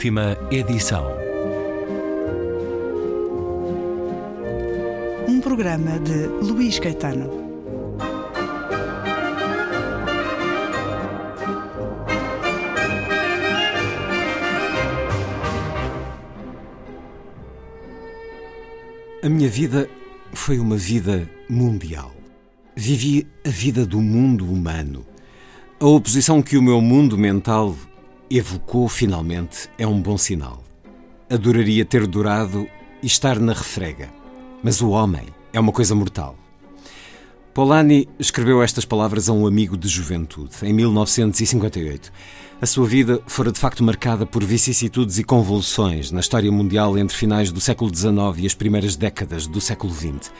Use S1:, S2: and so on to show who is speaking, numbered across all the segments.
S1: Última edição.
S2: Um programa de Luís Caetano.
S3: A minha vida foi uma vida mundial. Vivi a vida do mundo humano. A oposição que o meu mundo mental evocou finalmente é um bom sinal. Adoraria ter durado e estar na refrega. Mas o homem é uma coisa mortal. Polanyi escreveu estas palavras a um amigo de juventude, em 1958. A sua vida fora de facto marcada por vicissitudes e convulsões na história mundial entre finais do século XIX e as primeiras décadas do século XX.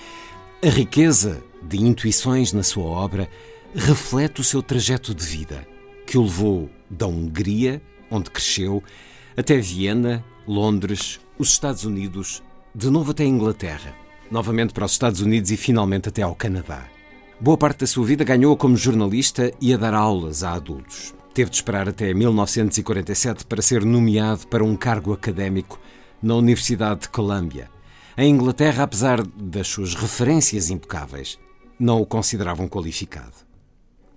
S3: A riqueza de intuições na sua obra reflete o seu trajeto de vida, que o levou da Hungria, onde cresceu, até Viena, Londres, os Estados Unidos, de novo até a Inglaterra, novamente para os Estados Unidos e finalmente até ao Canadá. Boa parte da sua vida ganhou como jornalista e a dar aulas a adultos. Teve de esperar até 1947 para ser nomeado para um cargo académico na Universidade de Columbia. Em Inglaterra, apesar das suas referências impecáveis, não o consideravam qualificado.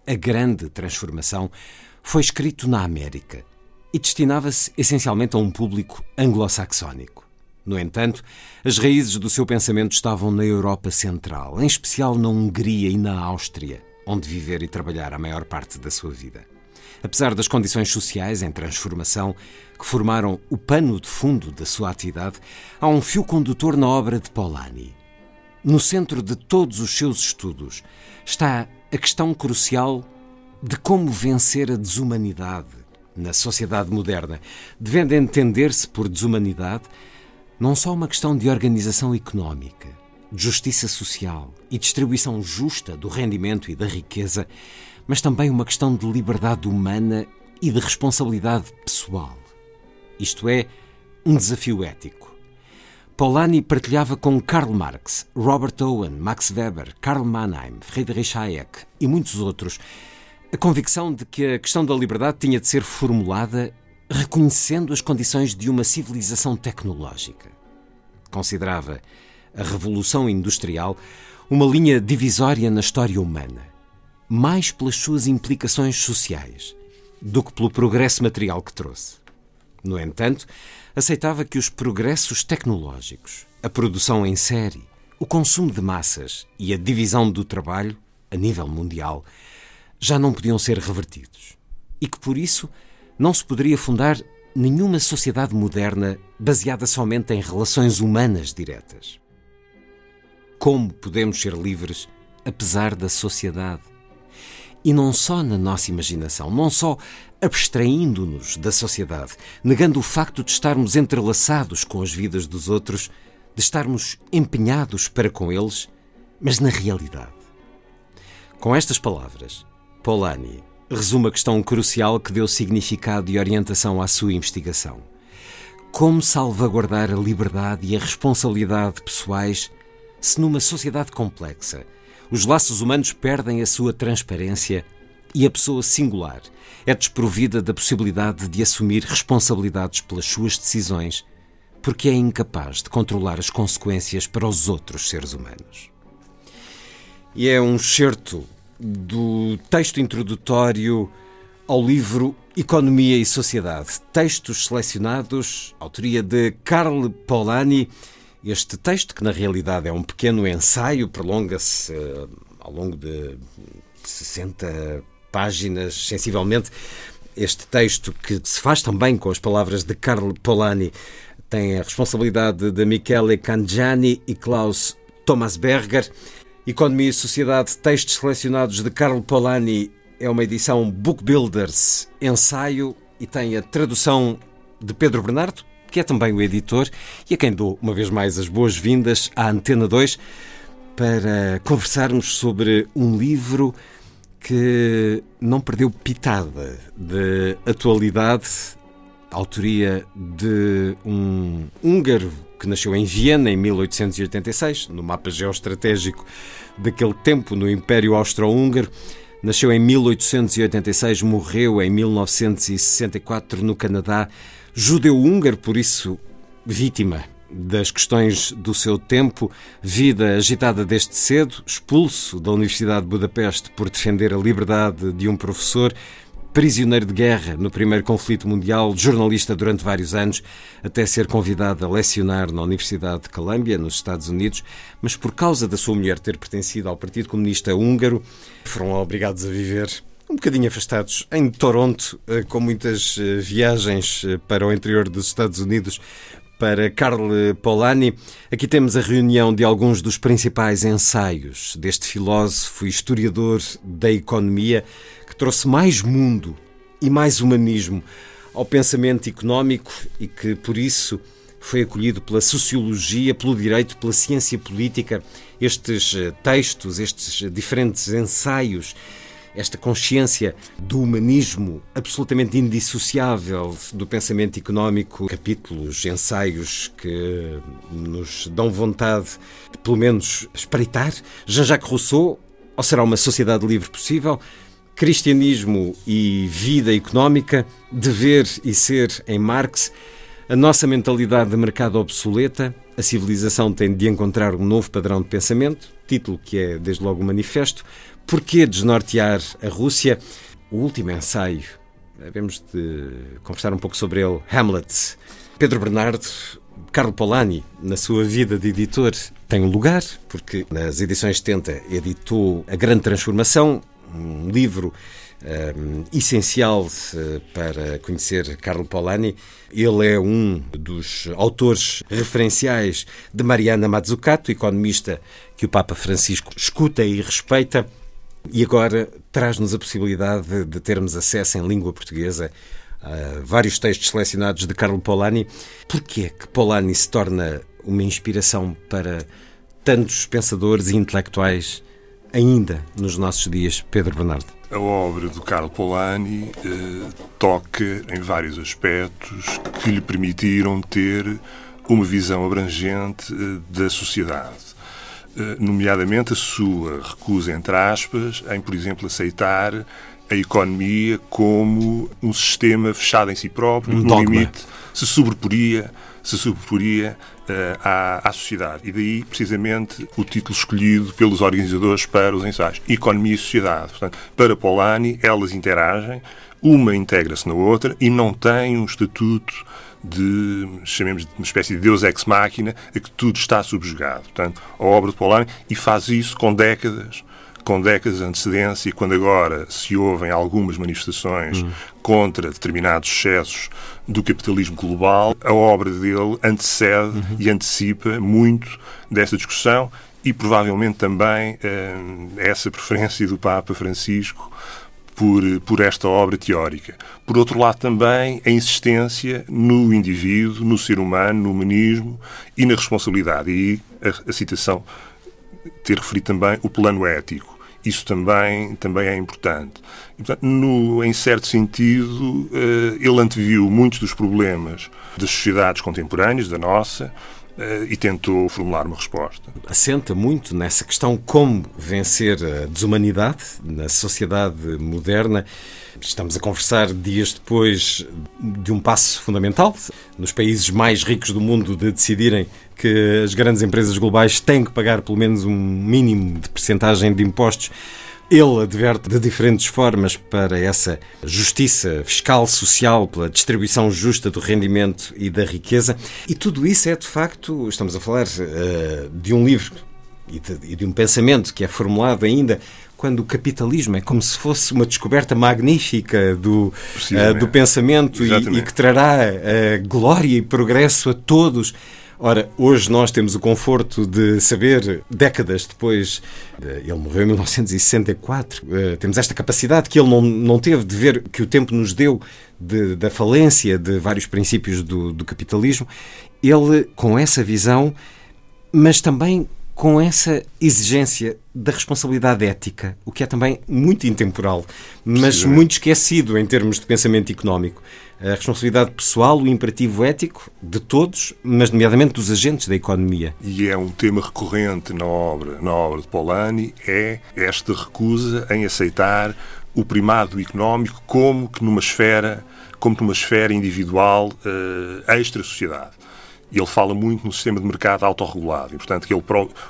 S3: A grande transformação foi escrito na América e destinava-se essencialmente a um público anglo-saxónico. No entanto, as raízes do seu pensamento estavam na Europa Central, em especial na Hungria e na Áustria, onde viver e trabalhar a maior parte da sua vida. Apesar das condições sociais em transformação que formaram o pano de fundo da sua atividade, há um fio condutor na obra de Polanyi. No centro de todos os seus estudos está a questão crucial de como vencer a desumanidade na sociedade moderna, devendo entender-se por desumanidade não só uma questão de organização económica, de justiça social e distribuição justa do rendimento e da riqueza, mas também uma questão de liberdade humana e de responsabilidade pessoal. Isto é, um desafio ético. Polanyi partilhava com Karl Marx, Robert Owen, Max Weber, Karl Mannheim, Friedrich Hayek e muitos outros a convicção de que a questão da liberdade tinha de ser formulada reconhecendo as condições de uma civilização tecnológica. Considerava a Revolução Industrial uma linha divisória na história humana, mais pelas suas implicações sociais do que pelo progresso material que trouxe. No entanto, aceitava que os progressos tecnológicos, a produção em série, o consumo de massas e a divisão do trabalho, a nível mundial, já não podiam ser revertidos e que por isso não se poderia fundar nenhuma sociedade moderna baseada somente em relações humanas diretas. Como podemos ser livres apesar da sociedade? E não só na nossa imaginação, não só abstraindo-nos da sociedade, negando o facto de estarmos entrelaçados com as vidas dos outros, de estarmos empenhados para com eles, mas na realidade. Com estas palavras, Polanyi resume a questão crucial que deu significado e orientação à sua investigação. Como salvaguardar a liberdade e a responsabilidade pessoais se numa sociedade complexa os laços humanos perdem a sua transparência e a pessoa singular é desprovida da possibilidade de assumir responsabilidades pelas suas decisões porque é incapaz de controlar as consequências para os outros seres humanos. E é um certo do texto introdutório ao livro Economia e Sociedade. Textos selecionados, autoria de Karl Polanyi. Este texto, que na realidade é um pequeno ensaio, prolonga-se uh, ao longo de 60 páginas, sensivelmente. Este texto, que se faz também com as palavras de Karl Polanyi, tem a responsabilidade de Michele Cangiani e Klaus Thomasberger. Economia e Sociedade, textos selecionados de Carlo Polanyi, é uma edição Book Builders, ensaio e tem a tradução de Pedro Bernardo, que é também o editor, e a quem dou uma vez mais as boas-vindas à Antena 2 para conversarmos sobre um livro que não perdeu pitada de atualidade, autoria de um húngaro que nasceu em Viena em 1886, no mapa geoestratégico daquele tempo no Império Austro-Húngaro. Nasceu em 1886, morreu em 1964 no Canadá. judeu-húngaro, por isso vítima das questões do seu tempo, vida agitada desde cedo, expulso da Universidade de Budapeste por defender a liberdade de um professor, prisioneiro de guerra no primeiro conflito mundial, jornalista durante vários anos, até ser convidado a lecionar na Universidade de Columbia, nos Estados Unidos, mas por causa da sua mulher ter pertencido ao Partido Comunista Húngaro, foram obrigados a viver um bocadinho afastados em Toronto, eh, com muitas eh, viagens eh, para o interior dos Estados Unidos para Carl Polanyi. Aqui temos a reunião de alguns dos principais ensaios deste filósofo e historiador da economia trouxe mais mundo e mais humanismo ao pensamento económico e que, por isso, foi acolhido pela sociologia, pelo direito, pela ciência política. Estes eh, textos, estes diferentes ensaios esta consciência do humanismo absolutamente indissociável do pensamento económico, capítulos, ensaios que nos dão vontade de, pelo menos, espreitar. Jean-Jacques Rousseau, ou será uma sociedade livre possível? Cristianismo e vida económica, dever e ser em Marx, a nossa mentalidade de mercado obsoleta, a civilização tem de encontrar um novo padrão de pensamento, título que é desde logo manifesto, Porquê desnortear a Rússia? O último ensaio, devemos de conversar um pouco sobre ele, Hamlet. Pedro Bernardo, Carlo Polanyi, na sua vida de editor, tem um lugar, porque nas edições 70 editou A Grande Transformação, um livro um, essencial uh, para conhecer Carlo Polanyi. Ele é um dos autores referenciais de Mariana Mazzucato, economista que o Papa Francisco escuta e respeita. E agora traz-nos a possibilidade de termos acesso em língua portuguesa a vários textos selecionados de Carlo Polanyi. Porquê que Polanyi se torna uma inspiração para tantos pensadores e intelectuais ainda nos nossos dias, Pedro Bernardo?
S1: A obra do Carlo Polanyi eh, toca em vários aspectos que lhe permitiram ter uma visão abrangente eh, da sociedade eh, nomeadamente a sua recusa, entre aspas, em, por exemplo, aceitar a economia como um sistema fechado em si próprio, um no limite se sobreporia, se sobreporia uh, à, à sociedade. E daí, precisamente, o título escolhido pelos organizadores para os ensaios. Economia e sociedade. Portanto, para Polanyi, elas interagem, uma integra-se na outra e não tem um estatuto de, chamemos de uma espécie de Deus ex machina, a que tudo está subjugado. Portanto, a obra de Polanyi, e faz isso com décadas, com décadas de antecedência, quando agora se ouvem algumas manifestações hum. contra determinados excessos do capitalismo global, a obra dele antecede uhum. e antecipa muito dessa discussão e provavelmente também eh, essa preferência do Papa Francisco por, por esta obra teórica. Por outro lado, também a insistência no indivíduo, no ser humano, no humanismo e na responsabilidade. E a, a citação ter referido também o plano ético. Isso também, também é importante. E, portanto, no, em certo sentido, uh, ele anteviu muitos dos problemas das sociedades contemporâneas, da nossa, eh, e tentou formular uma resposta.
S3: Assenta muito nessa questão como vencer a desumanidade na sociedade moderna. Estamos a conversar dias depois de um passo fundamental nos países mais ricos do mundo de decidirem que as grandes empresas globais têm que pagar pelo menos um mínimo de percentagem de impostos ele adverte de diferentes formas para essa justiça fiscal, social, pela distribuição justa do rendimento e da riqueza. E tudo isso é, de facto, estamos a falar uh, de um livro e de, e de um pensamento que é formulado ainda quando o capitalismo é como se fosse uma descoberta magnífica do, uh, do pensamento e, e, que trará uh, glória e progresso a todos. Ora, hoje nós temos o conforto de saber, décadas depois, ele morreu em 1964, eh, temos esta capacidade que ele não, não teve de ver, que o tempo nos deu, de, da falência de vários princípios do, do capitalismo. Ele, com essa visão, mas também com essa exigência da responsabilidade ética, o que é também muito intemporal, mas muito esquecido em termos de pensamento económico a responsabilidade pessoal, o imperativo ético de todos, mas nomeadamente dos agentes da economia.
S1: E é um tema recorrente na obra, na obra de Polanyi, é esta recusa em aceitar o primado económico como que numa esfera como numa esfera individual uh, extra-sociedade. Ele fala muito no sistema de mercado autorregulado e, portanto, que ele,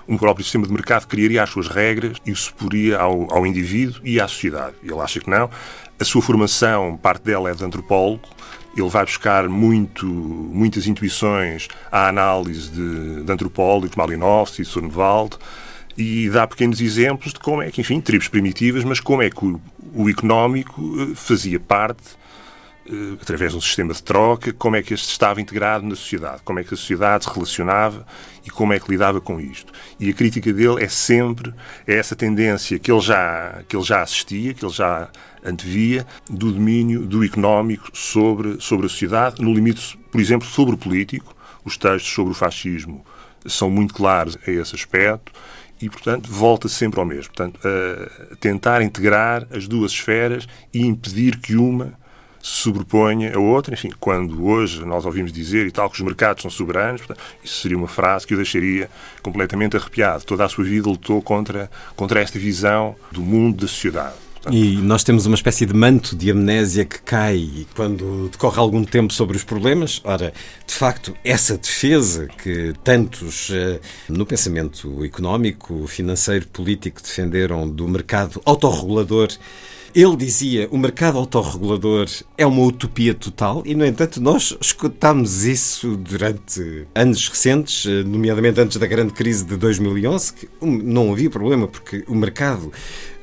S1: um próprio sistema de mercado criaria as suas regras e o suporia ao, ao indivíduo e à sociedade. Ele acha que não. A sua formação, parte dela é de antropólogo, ele vai buscar muito, muitas intuições à análise de, de antropólogos, Malinowski, Sonnenwald, e dá pequenos exemplos de como é que, enfim, tribos primitivas, mas como é que o, o económico eh, fazia parte, através de um sistema de troca, como é que este estava integrado na sociedade, como é que a sociedade se relacionava e como é que lidava com isto. E a crítica dele é sempre essa tendência que ele já, que ele já assistia, que ele já antevia, do domínio do económico sobre, sobre a sociedade, no limite, por exemplo, sobre o político. Os textos sobre o fascismo são muito claros a esse aspecto e, portanto, volta sempre ao mesmo. Portanto, a tentar integrar as duas esferas e impedir que uma se sobreponha a outra. Enfim, quando hoje nós ouvimos dizer e tal que os mercados são soberanos, portanto, isso seria uma frase que o deixaria completamente arrepiado. Toda a sua vida lutou contra, contra esta visão do mundo, da sociedade.
S3: E nós temos uma espécie de manto de amnésia que cai quando decorre algum tempo sobre os problemas. Ora, de facto, essa defesa que tantos eh, no pensamento económico, financeiro, político defenderam do mercado autorregulador ele dizia o mercado autorregulador é uma utopia total e, no entanto, nós escutámos isso durante anos recentes, eh, nomeadamente antes da grande crise de 2011, que não havia problema porque o mercado,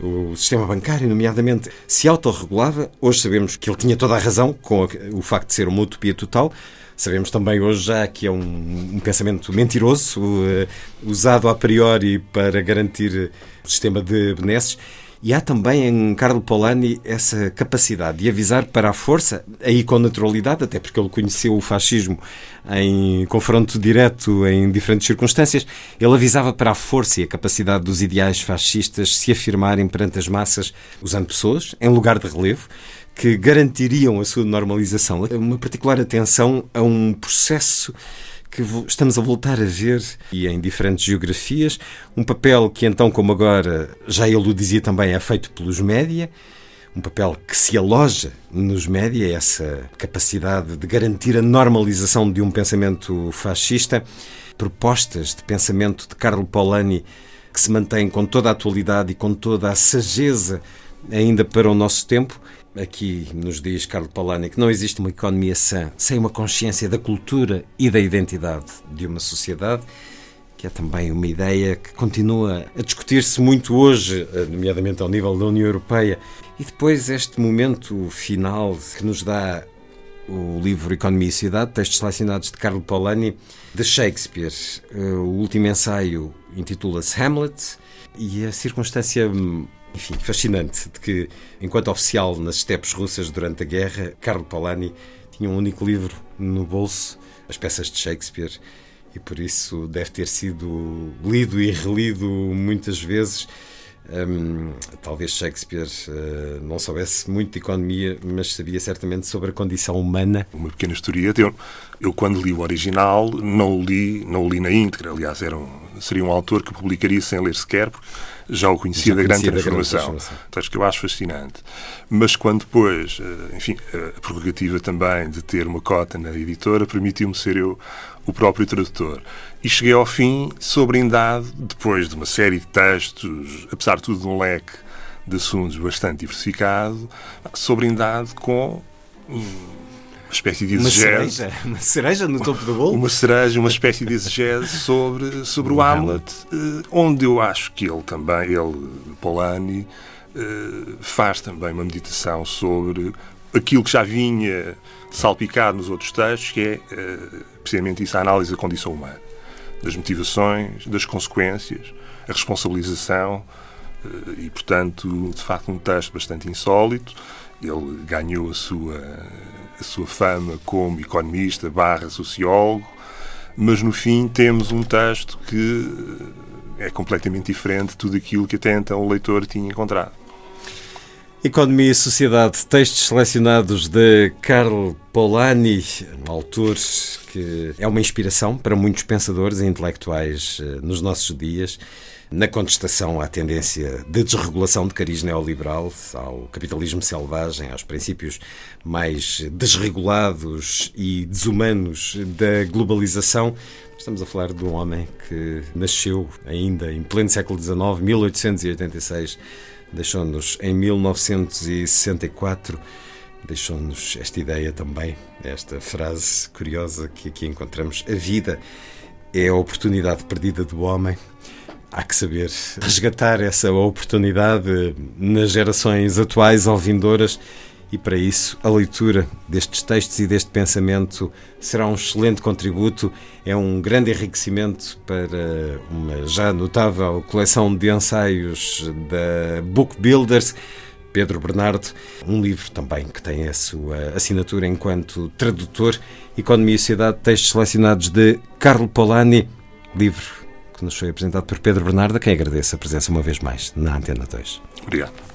S3: o sistema bancário, nomeadamente, se autorregulava. Hoje sabemos que ele tinha toda a razão com o facto de ser uma utopia total. Sabemos também hoje já que é um, um pensamento mentiroso, uh, usado a priori para garantir o sistema de benesses. E há também em Carlo Polanyi essa capacidade de avisar para a força, aí com naturalidade, até porque ele conheceu o fascismo em confronto direto em diferentes circunstâncias. Ele avisava para a força e a capacidade dos ideais fascistas se afirmarem perante as massas, usando pessoas em lugar de relevo que garantiriam a sua normalização. Uma particular atenção a um processo que estamos a voltar a ver, e em diferentes geografias, um papel que então, como agora, já ele o dizia também, é feito pelos média, um papel que se aloja nos média, essa capacidade de garantir a normalização de um pensamento fascista, propostas de pensamento de Carlo Polanyi que se mantêm com toda a atualidade e com toda a sageza ainda para o nosso tempo Aqui nos diz Carlo Polanyi que não existe uma economia sã sem uma consciência da cultura e da identidade de uma sociedade, que é também uma ideia que continua a discutir-se muito hoje, nomeadamente ao nível da União Europeia. E depois este momento final que nos dá o livro Economia e Cidade, textos selecionados de Carlo Polanyi, de Shakespeare. O último ensaio intitula-se Hamlet e a circunstância enfim, fascinante de que, enquanto oficial nas estepes russas durante a guerra, Carlo Polanyi tinha um único livro no bolso, as peças de Shakespeare, e por isso deve ter sido lido e relido muitas vezes. Um, talvez Shakespeare uh, não soubesse muito de economia, mas sabia certamente sobre a condição humana.
S1: Uma pequena historieta. Eu, eu quando li o original, não o li, não o li na íntegra. Aliás, era um, seria um autor que publicaria sem ler sequer, porque já o conhecia, já da, grande da grande transformação. Então, acho que eu acho fascinante. Mas quando depois, eh, enfim, a prerrogativa também de ter uma cota na editora permitiu-me ser eu o próprio tradutor. E cheguei ao fim sobrindado, depois de uma série de textos, apesar de tudo de um leque de assuntos bastante diversificado, sobrindado com uma espécie de exegese.
S3: Uma cereja, uma cereja no topo do bolo?
S1: Uma cereja, uma espécie de exegese sobre, sobre o Hamlet, eh, onde eu acho que ele também, ele, Polanyi, eh, faz também uma meditação sobre aquilo que já vinha salpicado nos outros textos, que é eh, precisamente isso, a análise da condição humana, das motivações, das consequências, a responsabilização, e, portanto, de facto, um texto bastante insólito. Ele ganhou a sua a sua fama como economista barra sociólogo, mas no fim temos um texto que é completamente diferente de tudo aquilo que até então o leitor tinha encontrado.
S3: Economia e Sociedade, textos selecionados de Karl Polanyi, um autor que é uma inspiração para muitos pensadores e intelectuais eh, nos nossos dias, na contestação à tendência de desregulação de cariz neoliberal, ao capitalismo selvagem, aos princípios mais desregulados e desumanos da globalização. Estamos a falar de um homem que nasceu ainda em pleno século XIX, 1886 deixou-nos em 1964, deixou-nos esta ideia também, esta frase curiosa que aqui encontramos: a vida é a oportunidade perdida do homem. Há que saber resgatar essa oportunidade nas gerações atuais ou vindouras e para isso a leitura destes textos e deste pensamento será um excelente contributo, é um grande enriquecimento para uma já notável coleção de ensaios da Book Builders. Pedro Bernardo, um livro também que tem a sua assinatura enquanto tradutor, Economia e Sociedade, textos selecionados de Carlo Polanyi, livro que nos foi apresentado por Pedro Bernardo, a quem agradeço a presença uma vez mais na Antena 2.
S1: Obrigado.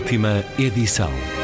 S4: Última edição.